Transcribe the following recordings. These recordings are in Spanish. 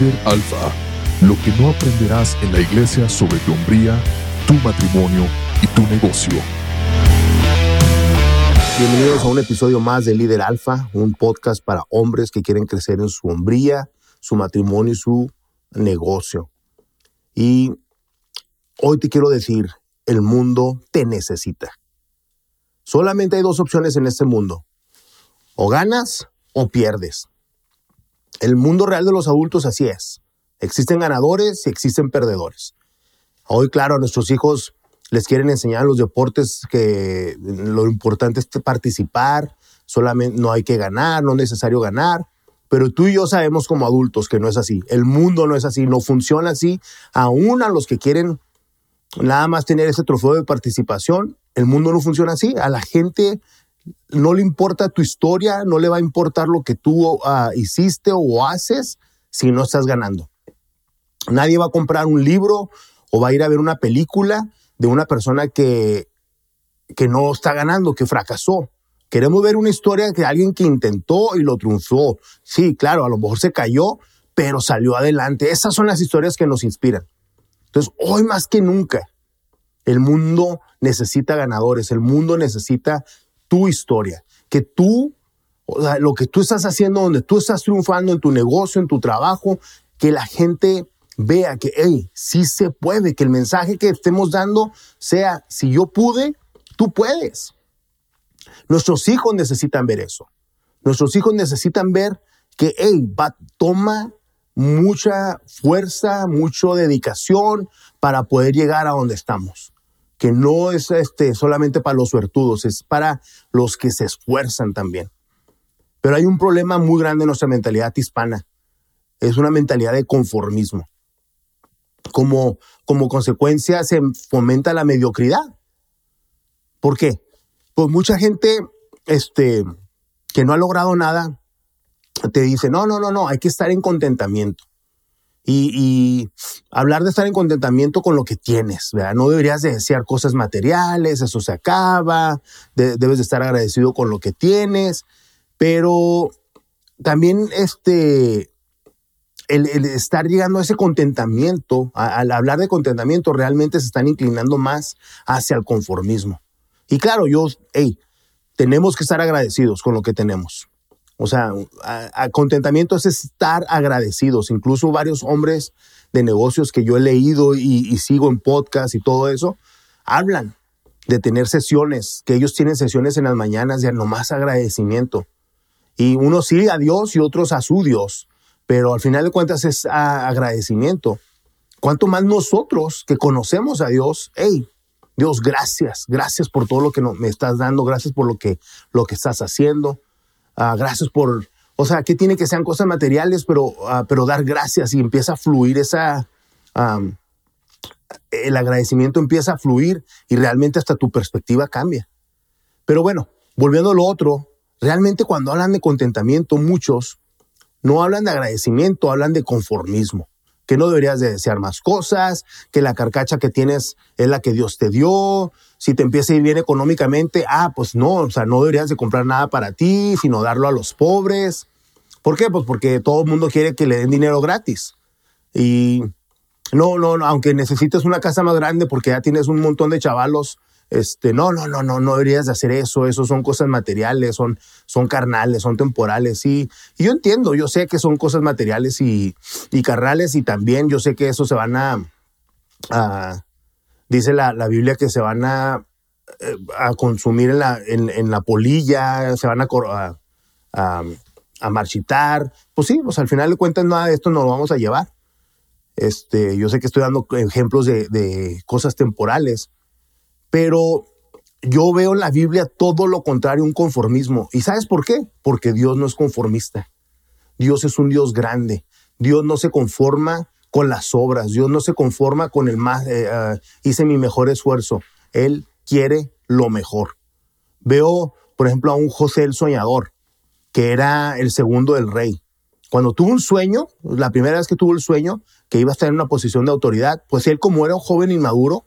Líder Alfa, lo que no aprenderás en la iglesia sobre tu hombría, tu matrimonio y tu negocio. Bienvenidos a un episodio más de Líder Alfa, un podcast para hombres que quieren crecer en su hombría, su matrimonio y su negocio. Y hoy te quiero decir, el mundo te necesita. Solamente hay dos opciones en este mundo. O ganas o pierdes. El mundo real de los adultos así es. Existen ganadores y existen perdedores. Hoy, claro, a nuestros hijos les quieren enseñar los deportes que lo importante es participar, solamente no hay que ganar, no es necesario ganar. Pero tú y yo sabemos como adultos que no es así. El mundo no es así, no funciona así. Aún a los que quieren nada más tener ese trofeo de participación, el mundo no funciona así. A la gente no le importa tu historia, no le va a importar lo que tú ah, hiciste o haces si no estás ganando. Nadie va a comprar un libro o va a ir a ver una película de una persona que, que no está ganando, que fracasó. Queremos ver una historia de alguien que intentó y lo triunfó. Sí, claro, a lo mejor se cayó, pero salió adelante. Esas son las historias que nos inspiran. Entonces, hoy más que nunca, el mundo necesita ganadores, el mundo necesita tu historia, que tú, lo que tú estás haciendo, donde tú estás triunfando en tu negocio, en tu trabajo, que la gente vea que, hey, sí se puede, que el mensaje que estemos dando sea, si yo pude, tú puedes. Nuestros hijos necesitan ver eso. Nuestros hijos necesitan ver que, hey, va, toma mucha fuerza, mucha dedicación para poder llegar a donde estamos que no es este, solamente para los suertudos, es para los que se esfuerzan también. Pero hay un problema muy grande en nuestra mentalidad hispana. Es una mentalidad de conformismo. Como, como consecuencia se fomenta la mediocridad. ¿Por qué? Pues mucha gente este, que no ha logrado nada te dice, no, no, no, no, hay que estar en contentamiento y, hablar de estar en contentamiento con lo que tienes, ¿verdad? No deberías de desear cosas materiales, eso se acaba, debes de estar agradecido con lo que tienes, pero también este, el, estar llegando a ese contentamiento, al hablar de contentamiento, realmente se están inclinando más hacia el conformismo. Y claro, yo, hey, tenemos que estar agradecidos con lo que tenemos. O sea, a, contentamiento es estar agradecidos. Incluso varios hombres de negocios que yo he leído y, sigo en podcast y todo eso, hablan de tener sesiones, que ellos tienen sesiones en las mañanas de nomás agradecimiento. Y unos sí a Dios y otros a su Dios, pero al final de cuentas es agradecimiento. Cuanto más nosotros que conocemos a Dios, hey, Dios, gracias, gracias por todo lo que me estás dando, gracias por lo que, lo que estás haciendo. Ah, gracias por, o sea, que tiene que sean cosas materiales, pero, ah, pero dar gracias y empieza a fluir esa, el agradecimiento empieza a fluir y realmente hasta tu perspectiva cambia. Pero bueno, volviendo a lo otro, realmente cuando hablan de contentamiento, muchos no hablan de agradecimiento, hablan de conformismo que no deberías de desear más cosas, que la carcacha que tienes es la que Dios te dio, si te empieza a ir bien económicamente, ah, pues no, o sea, no deberías de comprar nada para ti, sino darlo a los pobres. ¿Por qué? Pues porque todo el mundo quiere que le den dinero gratis. Y no, no, no, aunque necesites una casa más grande porque ya tienes un montón de chavalos este, no, no, no, no, no deberías de hacer eso, eso son cosas materiales, son, son carnales, son temporales, y, y yo entiendo, yo sé que son cosas materiales y, y, carnales, y también yo sé que eso se van a, dice la, la, Biblia que se van a, eh, a consumir en la, en, la polilla, se van a, a, a, marchitar, pues sí, pues al final de cuentas nada de esto nos lo vamos a llevar. Este, yo sé que estoy dando ejemplos de, de cosas temporales, pero yo veo en la Biblia todo lo contrario, un conformismo. ¿Y sabes por qué? Porque Dios no es conformista. Dios es un Dios grande. Dios no se conforma con las obras. Dios no se conforma con el más, eh, ah, hice mi mejor esfuerzo. Él quiere lo mejor. Veo, por ejemplo, a un José el soñador, que era el segundo del rey. Cuando tuvo un sueño, la primera vez que tuvo el sueño, que iba a estar en una posición de autoridad, pues él como era un joven inmaduro,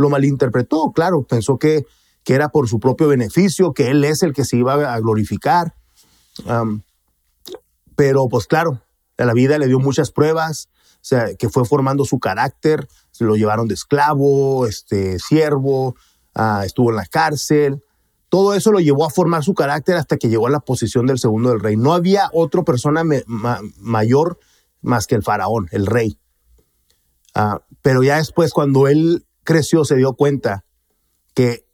lo malinterpretó, claro, pensó que, que era por su propio beneficio, que él es el que se iba a glorificar. pero pues claro, la vida le dio muchas pruebas, o sea, que fue formando su carácter, se lo llevaron de esclavo, este, siervo, ah, estuvo en la cárcel. Todo eso lo llevó a formar su carácter hasta que llegó a la posición del segundo del rey. No había otra persona mayor más que el faraón, el rey. Ah, pero ya después, cuando él creció, se dio cuenta que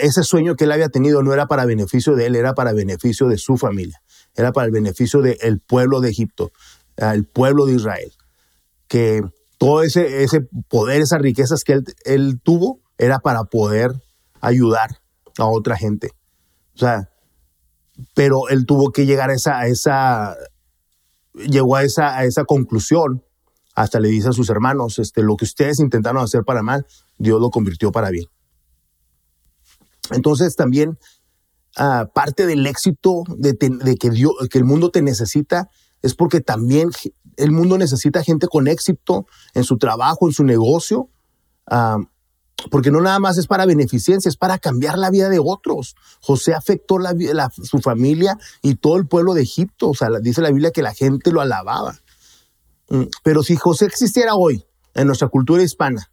ese sueño que él había tenido no era para beneficio de él, era para beneficio de su familia, era para el beneficio del pueblo de Egipto, el pueblo de Israel. Que todo ese, ese poder, esas riquezas que él, tuvo, era para poder ayudar a otra gente. O sea, pero él tuvo que llegar a esa, a esa llegó a esa, a esa conclusión. Hasta le dice a sus hermanos, este, lo que ustedes intentaron hacer para mal, Dios lo convirtió para bien. Entonces también ah, parte del éxito de, que, Dios, que el mundo te necesita es porque también el mundo necesita gente con éxito en su trabajo, en su negocio, ah, porque no nada más es para beneficencia, es para cambiar la vida de otros. José afectó su familia y todo el pueblo de Egipto. O sea, dice la Biblia que la gente lo alababa. Mm, pero si José existiera hoy en nuestra cultura hispana,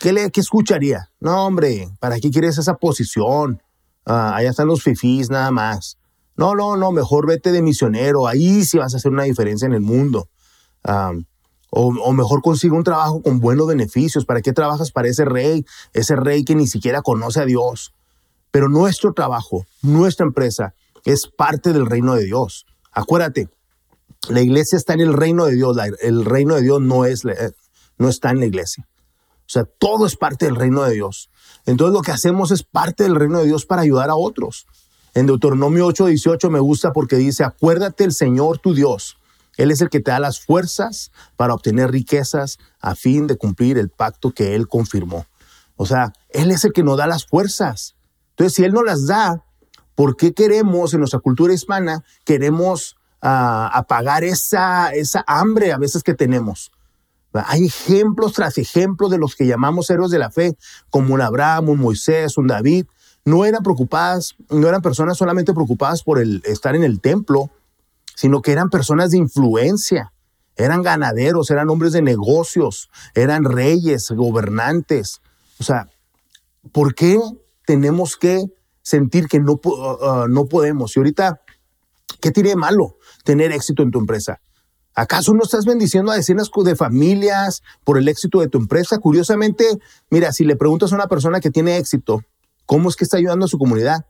¿qué, le, qué escucharía? No, hombre, ¿para qué quieres esa posición? Ah, allá están los fifís nada más. No, no, no, mejor vete de misionero. Ahí sí vas a hacer una diferencia en el mundo. Ah, o, mejor consigue un trabajo con buenos beneficios. ¿Para qué trabajas para ese rey? Ese rey que ni siquiera conoce a Dios. Pero nuestro trabajo, nuestra empresa, es parte del reino de Dios. Acuérdate, la iglesia está en el reino de Dios. el reino de Dios no, es, no está en la iglesia. O sea, todo es parte del reino de Dios. Entonces lo que hacemos es parte del reino de Dios para ayudar a otros. En Deuteronomio 8:18 me gusta porque dice, acuérdate el Señor tu Dios él es el que te da las fuerzas para obtener riquezas a fin de cumplir el pacto que Él confirmó. O sea, Él es el que nos da las fuerzas. Entonces, si Él no las da, ¿por qué queremos en nuestra cultura hispana, queremos ah, apagar esa, esa hambre a veces que tenemos? Hay ejemplos tras ejemplos de los que llamamos héroes de la fe, como un Abraham, un Moisés, un David. No eran preocupadas, no eran personas solamente preocupadas por el estar en el templo, sino que eran personas de influencia, eran ganaderos, eran hombres de negocios, eran reyes, gobernantes. O sea, ¿por qué tenemos que sentir que no, uh, no podemos? Y ahorita, ¿qué tiene malo tener éxito en tu empresa? ¿Acaso no estás bendiciendo a decenas de familias por el éxito de tu empresa? Curiosamente, mira, si le preguntas a una persona que tiene éxito, ¿cómo es que está ayudando a su comunidad?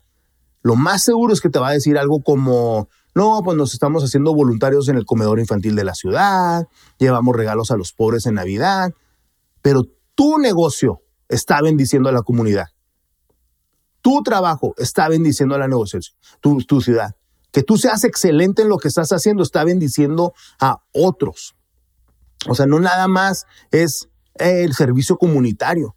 Lo más seguro es que te va a decir algo como, no, pues nos estamos haciendo voluntarios en el comedor infantil de la ciudad, llevamos regalos a los pobres en Navidad, pero tu negocio está bendiciendo a la comunidad. Tu trabajo está bendiciendo a la negociación, tu, tu ciudad. Que tú seas excelente en lo que estás haciendo está bendiciendo a otros. O sea, no nada más es el servicio comunitario.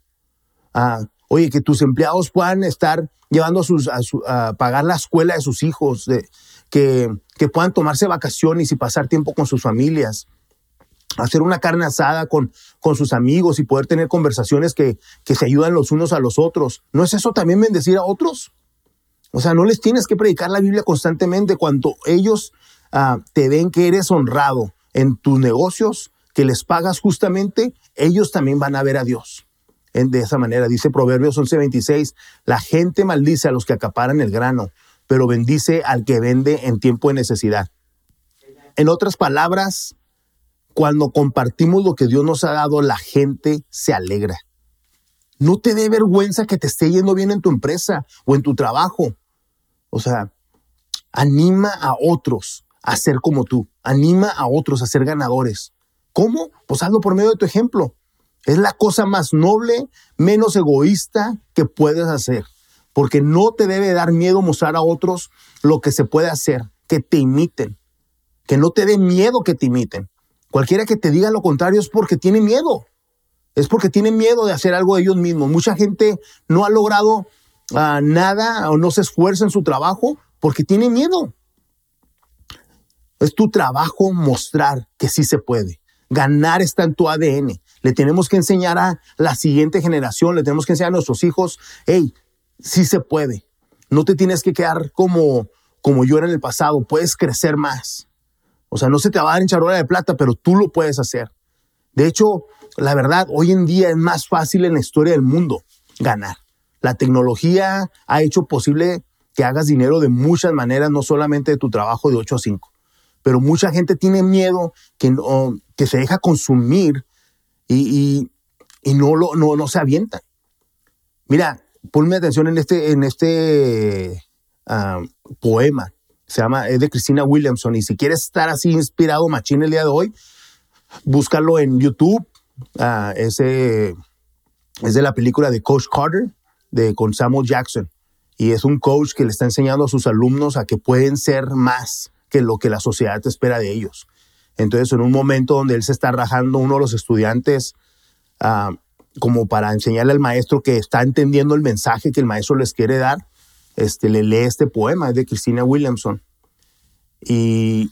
Ah, oye, que tus empleados puedan estar llevando a, sus, a, pagar la escuela de sus hijos, de, que, puedan tomarse vacaciones y pasar tiempo con sus familias, hacer una carne asada con, con sus amigos y poder tener conversaciones que, se ayudan los unos a los otros. ¿No es eso también bendecir a otros? O sea, no les tienes que predicar la Biblia constantemente cuando ellos ah, te ven que eres honrado en tus negocios, que les pagas justamente, ellos también van a ver a Dios. de esa manera, dice Proverbios 11:26, la gente maldice a los que acaparan el grano, pero bendice al que vende en tiempo de necesidad. En otras palabras, cuando compartimos lo que Dios nos ha dado, la gente se alegra. No te dé vergüenza que te esté yendo bien en tu empresa o en tu trabajo. O sea, anima a otros a ser como tú. Anima a otros a ser ganadores. ¿Cómo? Pues hazlo por medio de tu ejemplo. Es la cosa más noble, menos egoísta que puedes hacer porque no te debe dar miedo mostrar a otros lo que se puede hacer, que te imiten, que no te dé miedo que te imiten. Cualquiera que te diga lo contrario es porque tiene miedo, es porque tiene miedo de hacer algo de ellos mismos. Mucha gente no ha logrado nada o no se esfuerza en su trabajo porque tiene miedo. Es tu trabajo mostrar que sí se puede. Ganar está en tu ADN. Le tenemos que enseñar a la siguiente generación, le tenemos que enseñar a nuestros hijos, hey, sí se puede. No te tienes que quedar como, como yo era en el pasado, puedes crecer más. O sea, no se te va a dar en charola de plata, pero tú lo puedes hacer. De hecho, la verdad, hoy en día es más fácil en la historia del mundo ganar. La tecnología ha hecho posible que hagas dinero de muchas maneras, no solamente de tu trabajo de 8 a 5. Pero mucha gente tiene miedo que, que se deja consumir y, no, lo, no, no se avienta. Mira, ponme atención en este, en este ah, poema. Se llama, es de Cristina Williamson. Y si quieres estar así inspirado, machín, el día de hoy, búscalo en YouTube. Uh, ese es de la película de Coach Carter, de, con Samuel Jackson. Y es un coach que le está enseñando a sus alumnos a que pueden ser más que lo que la sociedad espera de ellos. Entonces, en un momento donde él se está rajando uno de los estudiantes, uh, como para enseñarle al maestro que está entendiendo el mensaje que el maestro les quiere dar, este, le lee este poema, es de Christina Williamson. Y,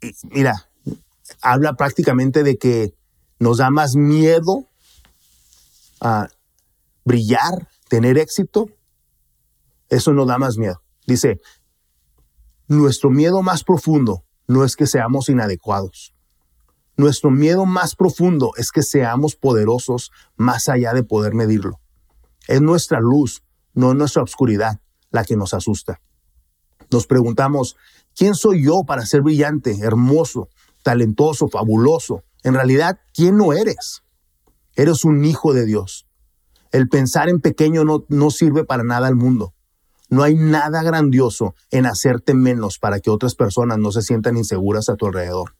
y mira, habla prácticamente de que nos da más miedo a brillar, tener éxito. Eso nos da más miedo. Dice, nuestro miedo más profundo no es que seamos inadecuados. Nuestro miedo más profundo es que seamos poderosos más allá de poder medirlo. Es nuestra luz, no nuestra oscuridad, la que nos asusta. Nos preguntamos, ¿quién soy yo para ser brillante, hermoso, talentoso, fabuloso? En realidad, ¿quién no eres? Eres un hijo de Dios. El pensar en pequeño no, no sirve para nada al mundo. No hay nada grandioso en hacerte menos para que otras personas no se sientan inseguras a tu alrededor.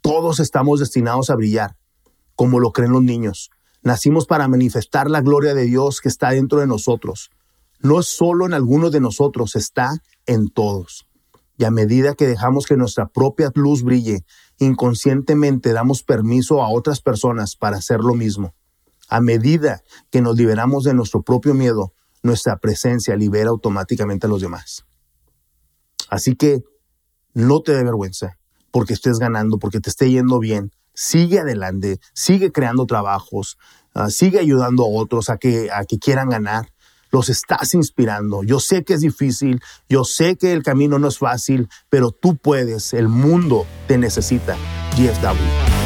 Todos estamos destinados a brillar, como lo creen los niños. Nacimos para manifestar la gloria de Dios que está dentro de nosotros. No es solo en algunos de nosotros, está en todos. Y a medida que dejamos que nuestra propia luz brille, inconscientemente damos permiso a otras personas para hacer lo mismo. A medida que nos liberamos de nuestro propio miedo, nuestra presencia libera automáticamente a los demás. Así que no te dé vergüenza porque estés ganando, porque te esté yendo bien. Sigue adelante, sigue creando trabajos, ah, sigue ayudando a otros a que, a que quieran ganar. Los estás inspirando. Yo sé que es difícil, yo sé que el camino no es fácil, pero tú puedes, el mundo te necesita. GFW.